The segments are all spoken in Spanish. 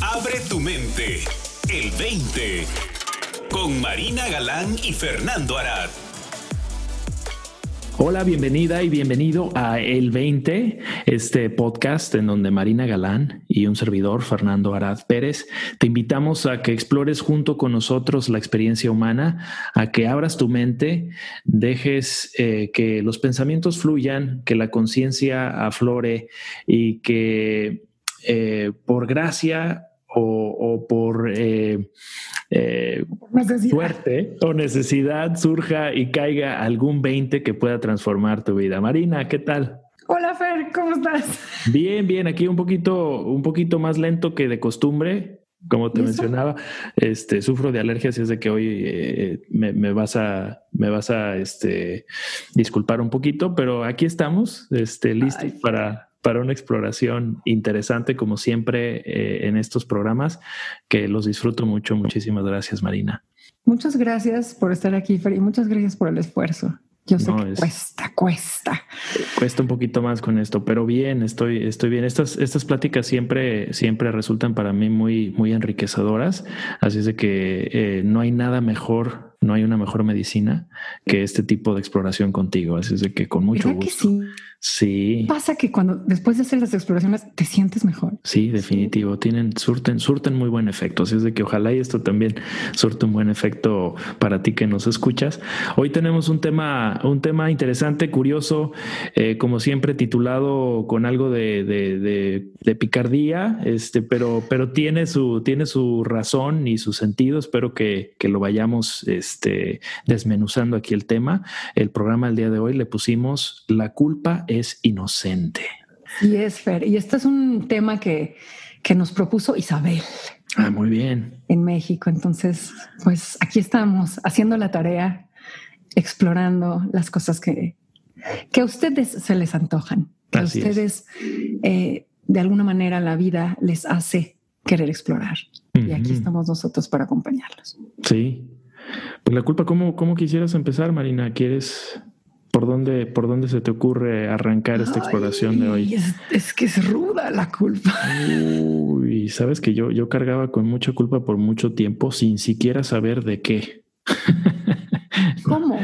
Abre tu mente. El 20. Con Marina Galán y Fernando Arad. Hola, bienvenida y bienvenido a El 20, este podcast en donde Marina Galán y un servidor, Fernando Arad Pérez, te invitamos a que explores junto con nosotros la experiencia humana, a que abras tu mente, dejes eh, que los pensamientos fluyan, que la conciencia aflore y que eh, por gracia o, por eh, eh, suerte o necesidad surja y caiga algún 20 que pueda transformar tu vida. Marina, ¿qué tal? Hola Fer, ¿cómo estás? Bien, bien, aquí un poquito, un poquito más lento que de costumbre. Como te mencionaba, este sufro de alergias y es de que hoy eh, me, vas a me vas a este disculpar un poquito, pero aquí estamos, este, listos para para una exploración interesante, como siempre, eh, en estos programas, que los disfruto mucho. Muchísimas gracias, Marina. Muchas gracias por estar aquí, Fer, y muchas gracias por el esfuerzo. Yo sé que cuesta, cuesta. Cuesta un poquito más con esto, pero bien, estoy, estoy bien. Estas, estas pláticas siempre, siempre resultan para mí muy, muy enriquecedoras. Así es de que eh, no hay nada mejor no hay una mejor medicina que este tipo de exploración contigo. Así es de que con mucho gusto. sí? Sí. Pasa que cuando después de hacer las exploraciones te sientes mejor. Sí, definitivo. Tienen, surten, surten muy buen efecto. Así es de que ojalá y esto también surte un buen efecto para ti que nos escuchas. Hoy tenemos un tema, un tema interesante, curioso, eh, como siempre titulado con algo de, de, picardía, este, pero, pero tiene su, tiene su razón y su sentido. Espero que, que lo vayamos. Este, desmenuzando aquí el tema, el programa del día de hoy le pusimos La culpa es inocente. Y es, Fer. Y este es un tema que, que nos propuso Isabel. Ah, muy bien. En México. Entonces, pues aquí estamos haciendo la tarea, explorando las cosas que, que a ustedes se les antojan, que a ustedes eh, de alguna manera la vida les hace querer explorar. Y aquí estamos nosotros para acompañarlos. Sí, pues la culpa, ¿cómo, cómo quisieras empezar, Marina? ¿Quieres por dónde, por dónde se te ocurre arrancar esta exploración de hoy? Es, que es ruda la culpa. Uy, sabes que yo, yo cargaba con mucha culpa por mucho tiempo sin siquiera saber de qué.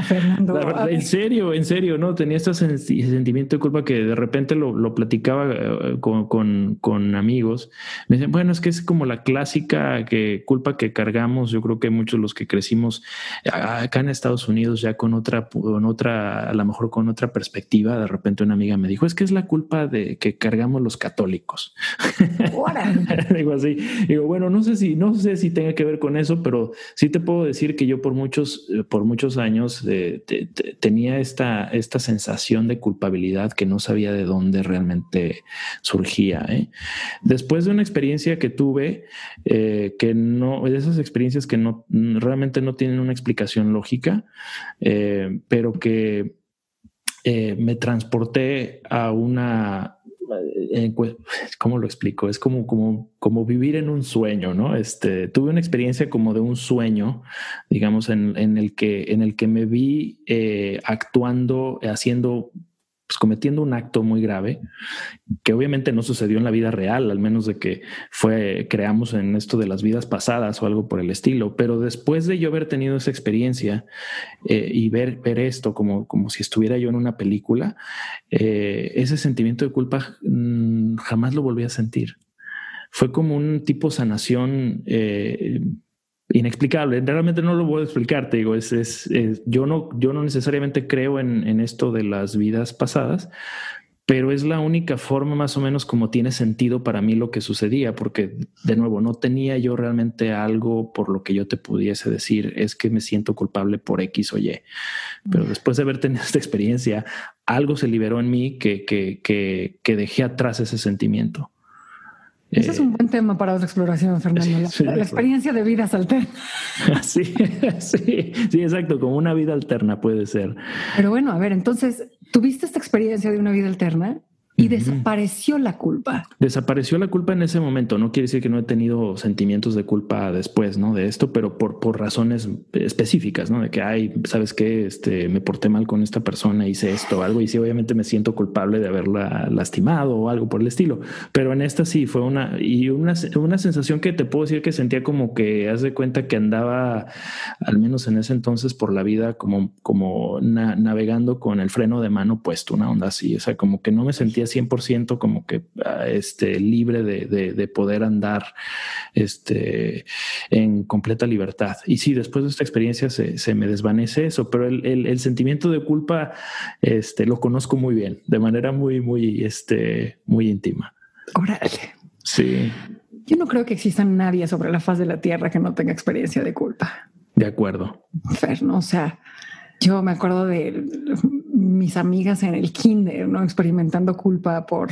¿Cómo, Fernando? en serio, en serio, ¿no? Tenía este sentimiento de culpa que de repente lo, platicaba eh, con, amigos. Me dicen, bueno, es que es como la clásica que culpa que cargamos. Yo creo que muchos los que crecimos acá en Estados Unidos ya con otra, con otra, a lo mejor con otra perspectiva, de repente una amiga me dijo, es que es la culpa de que cargamos los católicos. Digo así, digo, bueno, no sé si, no sé si tenga que ver con eso, pero sí te puedo decir que yo por muchos, por muchos años tenía esta, esta sensación de culpabilidad que no sabía de dónde realmente surgía. ¿eh? Después de una experiencia que tuve, eh, que no, de esas experiencias que no realmente no tienen una explicación lógica, eh, pero que me transporté a una ¿cómo lo explico? Es como, como, como vivir en un sueño, ¿no? Este, tuve una experiencia como de un sueño, digamos, en, en el, que, en el que me vi eh, actuando, haciendo cometiendo un acto muy grave que obviamente no sucedió en la vida real, al menos de que fue creamos en esto de las vidas pasadas o algo por el estilo. Pero después de yo haber tenido esa experiencia eh, y ver, ver esto como, como si estuviera yo en una película, eh, ese sentimiento de culpa mm, jamás lo volví a sentir. Fue como un tipo sanación eh, inexplicable. Realmente no lo voy a explicar, te digo, es, es, yo, no, yo no necesariamente creo en, en, esto de las vidas pasadas, pero es la única forma más o menos como tiene sentido para mí lo que sucedía, porque de nuevo, no tenía yo realmente algo por lo que yo te pudiese decir, es que me siento culpable por X o Y. Pero después de haber tenido esta experiencia, algo se liberó en mí que, que, que, que dejé atrás ese sentimiento. Ese es un buen tema para otra exploración, Fernando. La, experiencia de vidas alternas. Sí, sí, sí, exacto, como una vida alterna puede ser. Pero bueno, a ver, entonces, ¿tuviste esta experiencia de una vida alterna? Y desapareció la culpa. Desapareció la culpa en ese momento. No quiere decir que no he tenido sentimientos de culpa después, ¿no? De esto, pero por, por razones específicas, ¿no? De que, ay, ¿sabes qué? Este, me porté mal con esta persona, hice esto o algo y sí, obviamente me siento culpable de haberla lastimado o algo por el estilo. Pero en esta sí fue una, y una, una sensación que te puedo decir que sentía como que, haz de cuenta que andaba, al menos en ese entonces, por la vida como, como navegando con el freno de mano puesto, una onda así. O sea, como que no me sentía 100% como que ah, este, libre de, poder andar este, en completa libertad. Y sí, después de esta experiencia se, me desvanece eso, pero el, sentimiento de culpa este, lo conozco muy bien, de manera muy, muy, este, muy íntima. Órale. Sí. Yo no creo que exista nadie sobre la faz de la Tierra que no tenga experiencia de culpa. De acuerdo. Fer, ¿no? O sea, yo me acuerdo de mis amigas en el kinder, ¿no? Experimentando culpa por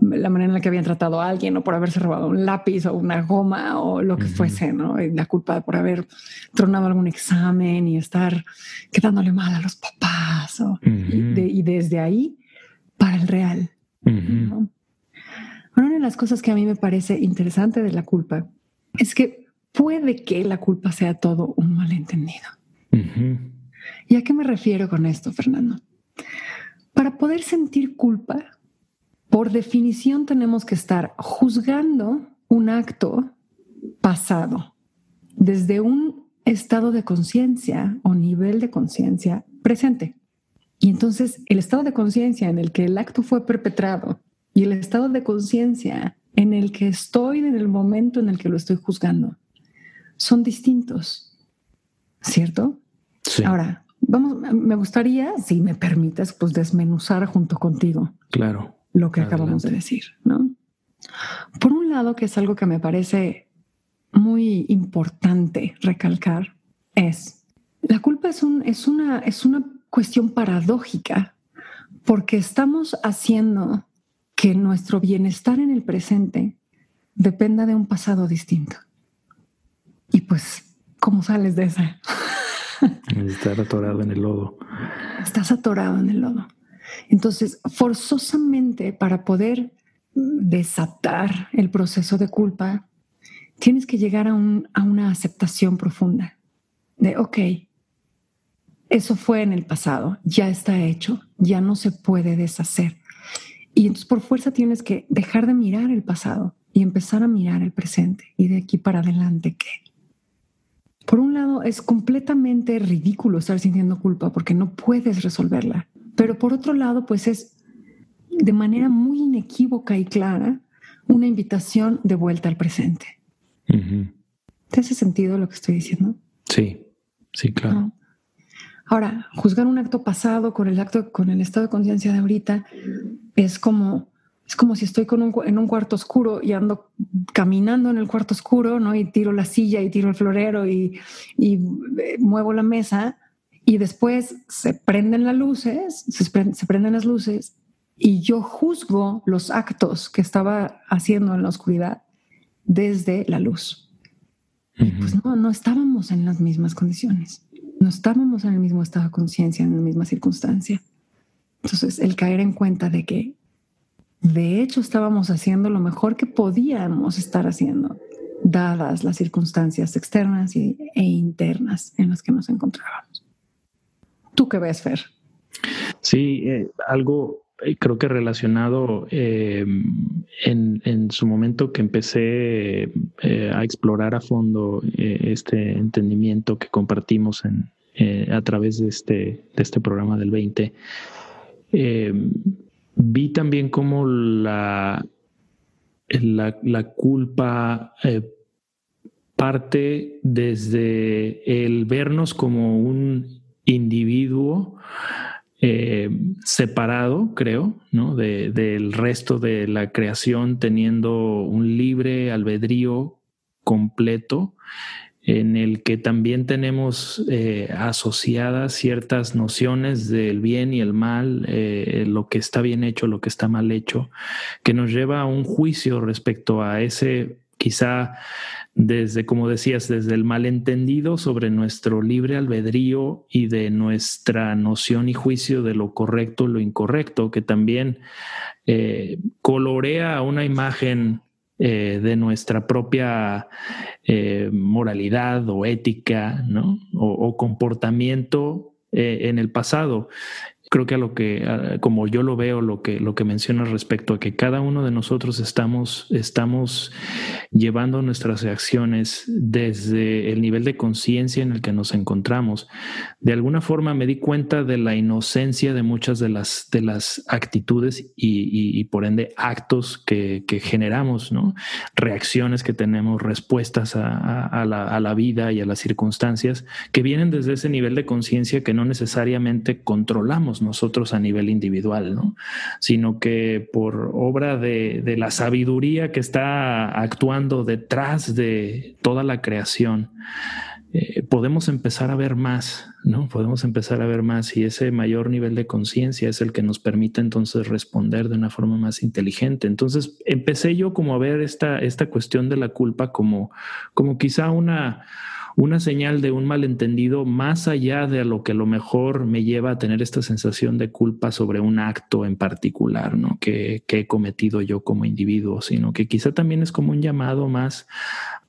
la manera en la que habían tratado a alguien o por haberse robado un lápiz o una goma o lo que fuese, ¿no? Y la culpa por haber tronado algún examen y estar quedándole mal a los papás. y, desde ahí para el real. Una de las cosas que a mí me parece interesante de la culpa es que puede que la culpa sea todo un malentendido. ¿Y a qué me refiero con esto, Fernando? Para poder sentir culpa, por definición tenemos que estar juzgando un acto pasado desde un estado de conciencia o nivel de conciencia presente. Y entonces el estado de conciencia en el que el acto fue perpetrado y el estado de conciencia en el que estoy en el momento en el que lo estoy juzgando son distintos, ¿cierto? Sí. Ahora, Vamos, me gustaría, si me permites, pues desmenuzar junto contigo. Claro. Lo que acabamos de decir, ¿no? Por un lado, que es algo que me parece muy importante recalcar, es la culpa es, un, es, una, es una cuestión paradójica porque estamos haciendo que nuestro bienestar en el presente dependa de un pasado distinto. Y pues, ¿cómo sales de esa? Estar atorado en el lodo. Estás atorado en el lodo. Entonces, forzosamente, para poder desatar el proceso de culpa, tienes que llegar a, una aceptación profunda de, ok, eso fue en el pasado, ya está hecho, ya no se puede deshacer. Y entonces por fuerza tienes que dejar de mirar el pasado y empezar a mirar el presente. Y de aquí para adelante, ¿qué? Por un lado, es completamente ridículo estar sintiendo culpa porque no puedes resolverla. Pero por otro lado, pues es de manera muy inequívoca y clara una invitación de vuelta al presente. ¿Te hace sentido lo que estoy diciendo? Sí, sí, claro. Ahora, juzgar un acto pasado con el acto, con el estado de conciencia de ahorita, es como es como si estoy con un, en un cuarto oscuro y ando caminando en el cuarto oscuro, ¿no? Y tiro la silla y tiro el florero y, y eh, muevo la mesa y después se prenden las luces, se, se, prenden las luces y yo juzgo los actos que estaba haciendo en la oscuridad desde la luz. Pues no, no estábamos en las mismas condiciones, no estábamos en el mismo estado de conciencia, en la misma circunstancia. Entonces, el caer en cuenta de que de hecho, estábamos haciendo lo mejor que podíamos estar haciendo, dadas las circunstancias externas e internas en las que nos encontrábamos. ¿Tú qué ves, Fer? Sí, eh, algo eh, creo que relacionado em, en, su momento que empecé eh, a explorar a fondo este entendimiento que compartimos a través de este, de este programa del 20 vi también como la, la, culpa eh, parte desde el vernos como un individuo eh, separado, creo, ¿no? del resto de la creación, teniendo un libre albedrío completo en el que también tenemos eh, asociadas ciertas nociones del bien y el mal, eh, lo que está bien hecho, lo que está mal hecho, que nos lleva a un juicio respecto a ese quizá desde, como decías, desde el malentendido sobre nuestro libre albedrío y de nuestra noción y juicio de lo correcto, lo incorrecto, que también eh, colorea una imagen eh, de nuestra propia eh, moralidad o ética, o comportamiento en el pasado creo que a lo que, como yo lo veo, lo que, lo que menciona respecto a que cada uno de nosotros estamos, estamos llevando nuestras reacciones desde el nivel de conciencia en el que nos encontramos. De alguna forma me di cuenta de la inocencia de muchas de las, de las actitudes y, por ende actos que, generamos, ¿no? Reacciones que tenemos, respuestas a, la, a la vida y a las circunstancias que vienen desde ese nivel de conciencia que no necesariamente controlamos nosotros a nivel individual, ¿no? Sino que por obra de, la sabiduría que está actuando detrás de toda la creación, eh, podemos empezar a ver más, ¿no? Podemos empezar a ver más y ese mayor nivel de conciencia es el que nos permite entonces responder de una forma más inteligente. Entonces empecé yo como a ver esta, esta cuestión de la culpa como, como quizá una una señal de un malentendido más allá de lo que a lo mejor me lleva a tener esta sensación de culpa sobre un acto en particular, ¿no? Que, he cometido yo como individuo, sino que quizá también es como un llamado más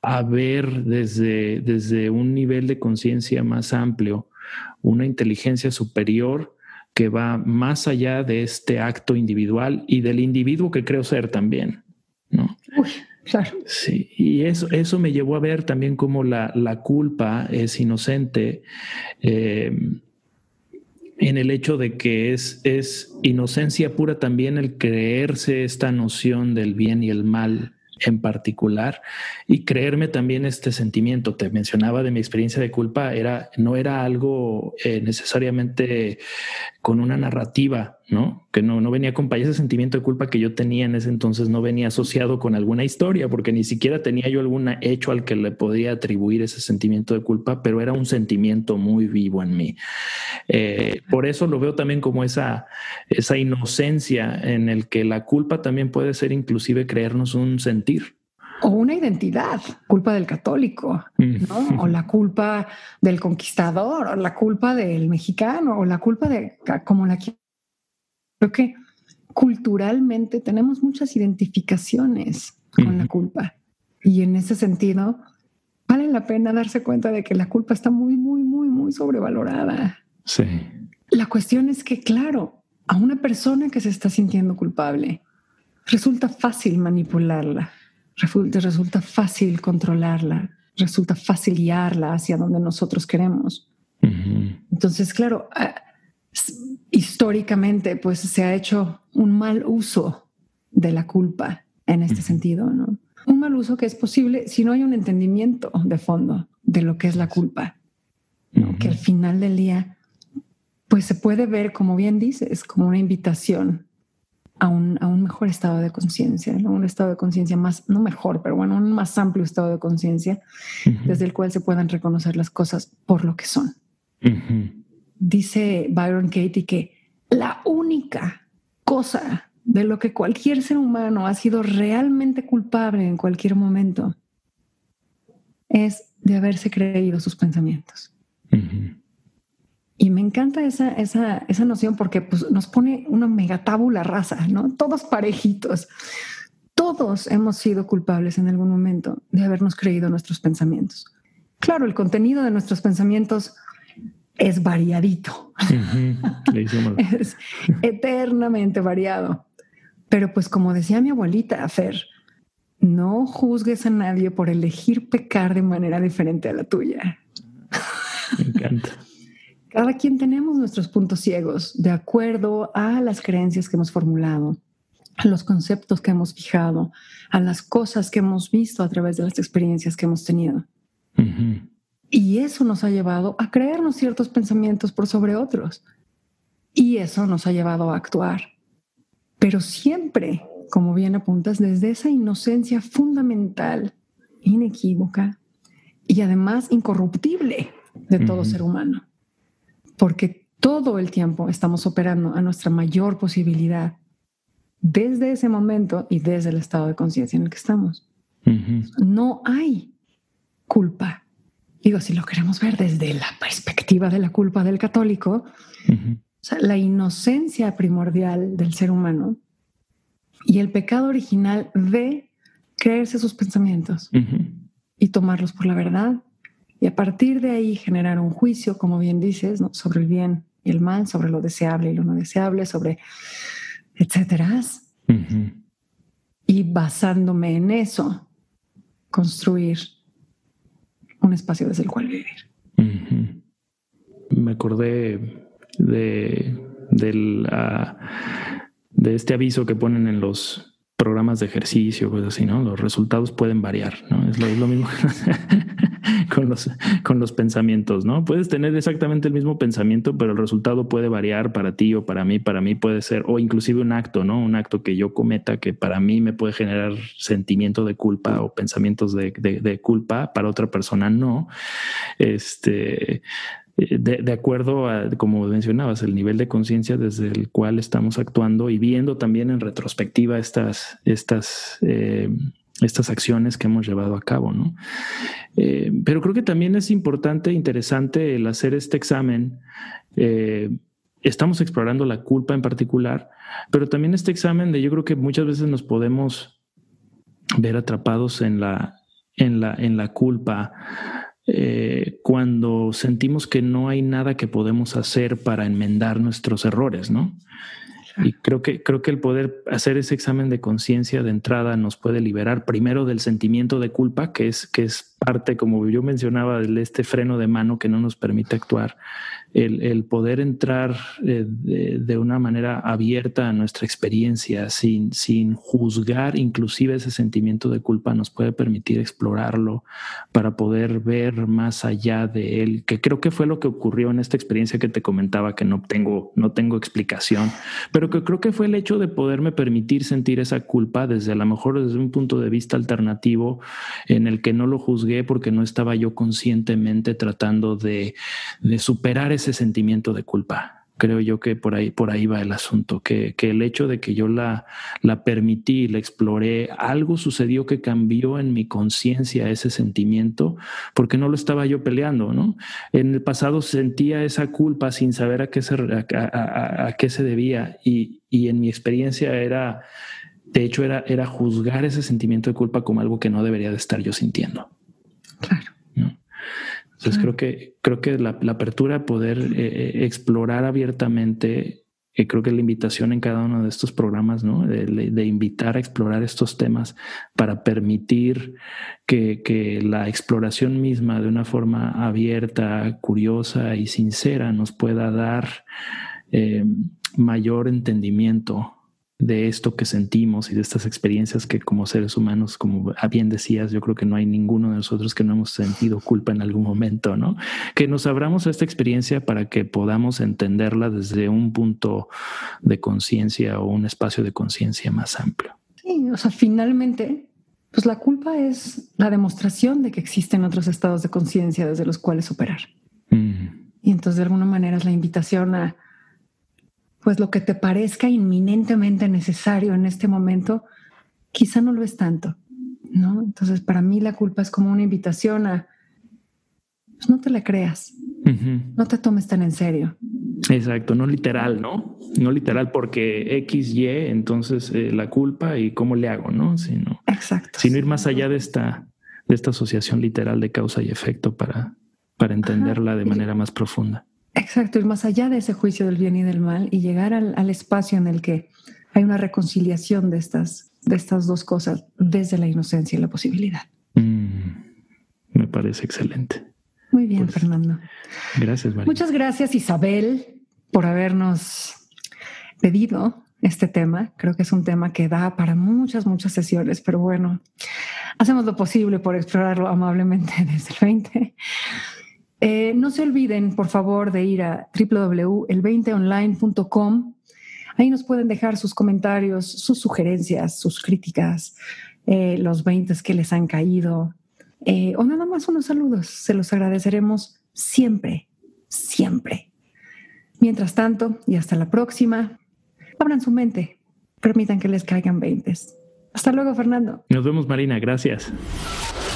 a ver desde, desde un nivel de conciencia más amplio, una inteligencia superior que va más allá de este acto individual y del individuo que creo ser también. Sí, y eso, eso me llevó a ver también cómo la, culpa es inocente eh, en el hecho de que es, es inocencia pura también el creerse esta noción del bien y el mal en particular y creerme también este sentimiento. Te mencionaba de mi experiencia de culpa, era, no era algo eh, necesariamente con una narrativa, ¿no? Que no, no venía con ese sentimiento de culpa que yo tenía en ese entonces, no venía asociado con alguna historia, porque ni siquiera tenía yo algún hecho al que le podía atribuir ese sentimiento de culpa, pero era un sentimiento muy vivo en mí. Eh, por eso lo veo también como esa, esa inocencia en el que la culpa también puede ser inclusive creernos un sentir o una identidad, culpa del católico, ¿no? O la culpa del conquistador, o la culpa del mexicano, o la culpa de como la Creo que culturalmente tenemos muchas identificaciones con la culpa. Y en ese sentido, vale la pena darse cuenta de que la culpa está muy, muy, muy, muy sobrevalorada. Sí. La cuestión es que, claro, a una persona que se está sintiendo culpable, resulta fácil manipularla resulta fácil controlarla, resulta fácil guiarla hacia donde nosotros queremos. Entonces, claro, históricamente pues se ha hecho un mal uso de la culpa en este sentido, ¿no? Un mal uso que es posible si no hay un entendimiento de fondo de lo que es la culpa, que al final del día pues se puede ver, como bien dices, como una invitación a un, a un mejor estado de conciencia, un estado de conciencia más, no mejor, pero bueno, un más amplio estado de conciencia, desde el cual se puedan reconocer las cosas por lo que son. Dice Byron Katie que la única cosa de lo que cualquier ser humano ha sido realmente culpable en cualquier momento es de haberse creído sus pensamientos. Y me encanta esa, esa, esa noción porque pues, nos pone una megatábula rasa, ¿no? Todos parejitos. Todos hemos sido culpables en algún momento de habernos creído nuestros pensamientos. Claro, el contenido de nuestros pensamientos es variadito. es eternamente variado. Pero pues como decía mi abuelita, Fer, no juzgues a nadie por elegir pecar de manera diferente a la tuya. Me encanta. Cada quien tenemos nuestros puntos ciegos de acuerdo a las creencias que hemos formulado, a los conceptos que hemos fijado, a las cosas que hemos visto a través de las experiencias que hemos tenido. Y eso nos ha llevado a creernos ciertos pensamientos por sobre otros. Y eso nos ha llevado a actuar. Pero siempre, como bien apuntas, desde esa inocencia fundamental, inequívoca y además incorruptible de todo ser humano porque todo el tiempo estamos operando a nuestra mayor posibilidad desde ese momento y desde el estado de conciencia en el que estamos. No hay culpa. Digo, si lo queremos ver desde la perspectiva de la culpa del católico, la inocencia primordial del ser humano y el pecado original de creerse sus pensamientos y tomarlos por la verdad y a partir de ahí generar un juicio, como bien dices, sobre el bien y el mal, sobre lo deseable y lo no deseable, sobre etcétera. Y basándome en eso, construir un espacio desde el cual vivir. Me acordé de, de este aviso que ponen en los programas de ejercicio, pues así, ¿no? Los resultados pueden variar, ¿no? Es lo, mismo con, los, pensamientos, ¿no? Puedes tener exactamente el mismo pensamiento, pero el resultado puede variar para ti o para mí. Para mí puede ser, o inclusive un acto, ¿no? Un acto que yo cometa que para mí me puede generar sentimiento de culpa o pensamientos de, de culpa, para otra persona no. Este, eh, de, acuerdo a, como mencionabas, el nivel de conciencia desde el cual estamos actuando y viendo también en retrospectiva estas, estas, eh, estas acciones que hemos llevado a cabo, ¿no? Eh, pero creo que también es importante, interesante el hacer este examen. estamos explorando la culpa en particular, pero también este examen de yo creo que muchas veces nos podemos ver atrapados en la, en la, en la culpa eh, cuando sentimos que no hay nada que podemos hacer para enmendar nuestros errores, ¿no? Y creo que, creo que el poder hacer ese examen de conciencia de entrada nos puede liberar primero del sentimiento de culpa, que es, que es parte, como yo mencionaba, de este freno de mano que no nos permite actuar, el, poder entrar eh, de, una manera abierta a nuestra experiencia, sin, sin juzgar inclusive ese sentimiento de culpa, nos puede permitir explorarlo para poder ver más allá de él, que creo que fue lo que ocurrió en esta experiencia que te comentaba, que no tengo, no tengo explicación, pero que creo que fue el hecho de poderme permitir sentir esa culpa desde a lo mejor desde un punto de vista alternativo en el que no lo juzgué porque no estaba yo conscientemente tratando de, superar ese sentimiento de culpa creo yo que por ahí, por ahí va el asunto, que, el hecho de que yo la, la permití, la exploré, algo sucedió que cambió en mi conciencia ese sentimiento, porque no lo estaba yo peleando, ¿no? En el pasado sentía esa culpa sin saber a qué se, a, qué se debía y, y en mi experiencia era, de hecho, era, era juzgar ese sentimiento de culpa como algo que no debería de estar yo sintiendo. Claro. Entonces creo que creo que la, apertura a poder eh, eh, explorar abiertamente, eh, creo que la invitación en cada uno de estos programas, ¿no? De, invitar a explorar estos temas para permitir que, la exploración misma de una forma abierta, curiosa y sincera nos pueda dar mayor entendimiento de esto que sentimos y de estas experiencias que como seres humanos, como bien decías, yo creo que no hay ninguno de nosotros que no hemos sentido culpa en algún momento, ¿no? Que nos abramos a esta experiencia para que podamos entenderla desde un punto de conciencia o un espacio de conciencia más amplio. Sí, o sea, finalmente, pues la culpa es la demostración de que existen otros estados de conciencia desde los cuales operar. Mm. Y entonces de alguna manera es la invitación a pues lo que te parezca inminentemente necesario en este momento, quizá no lo es tanto, ¿no? Entonces, para mí la culpa es como una invitación a, pues no te la creas, no te tomes tan en serio. Exacto, no literal, ¿no? No literal porque X, Y, entonces eh, la culpa y cómo le hago, ¿no? Sino, Exacto. Sino ir más allá de esta, de esta asociación literal de causa y efecto para, para entenderla de manera más profunda. Exacto, ir más allá de ese juicio del bien y del mal y llegar al, espacio en el que hay una reconciliación de estas, de estas dos cosas desde la inocencia y la posibilidad. Mm, me parece excelente. Muy bien, pues, Fernando. Gracias, María. Muchas gracias, Isabel, por habernos pedido este tema. Creo que es un tema que da para muchas, muchas sesiones, pero bueno, hacemos lo posible por explorarlo amablemente desde el 20. Eh, no se olviden, por favor, de ir a www.el20online.com. Ahí nos pueden dejar sus comentarios, sus sugerencias, sus críticas, eh, los 20 que les han caído, eh, o nada más unos saludos. Se los agradeceremos siempre, siempre. Mientras tanto, y hasta la próxima, abran su mente, permitan que les caigan 20. Hasta luego, Fernando. Nos vemos, Marina. Gracias.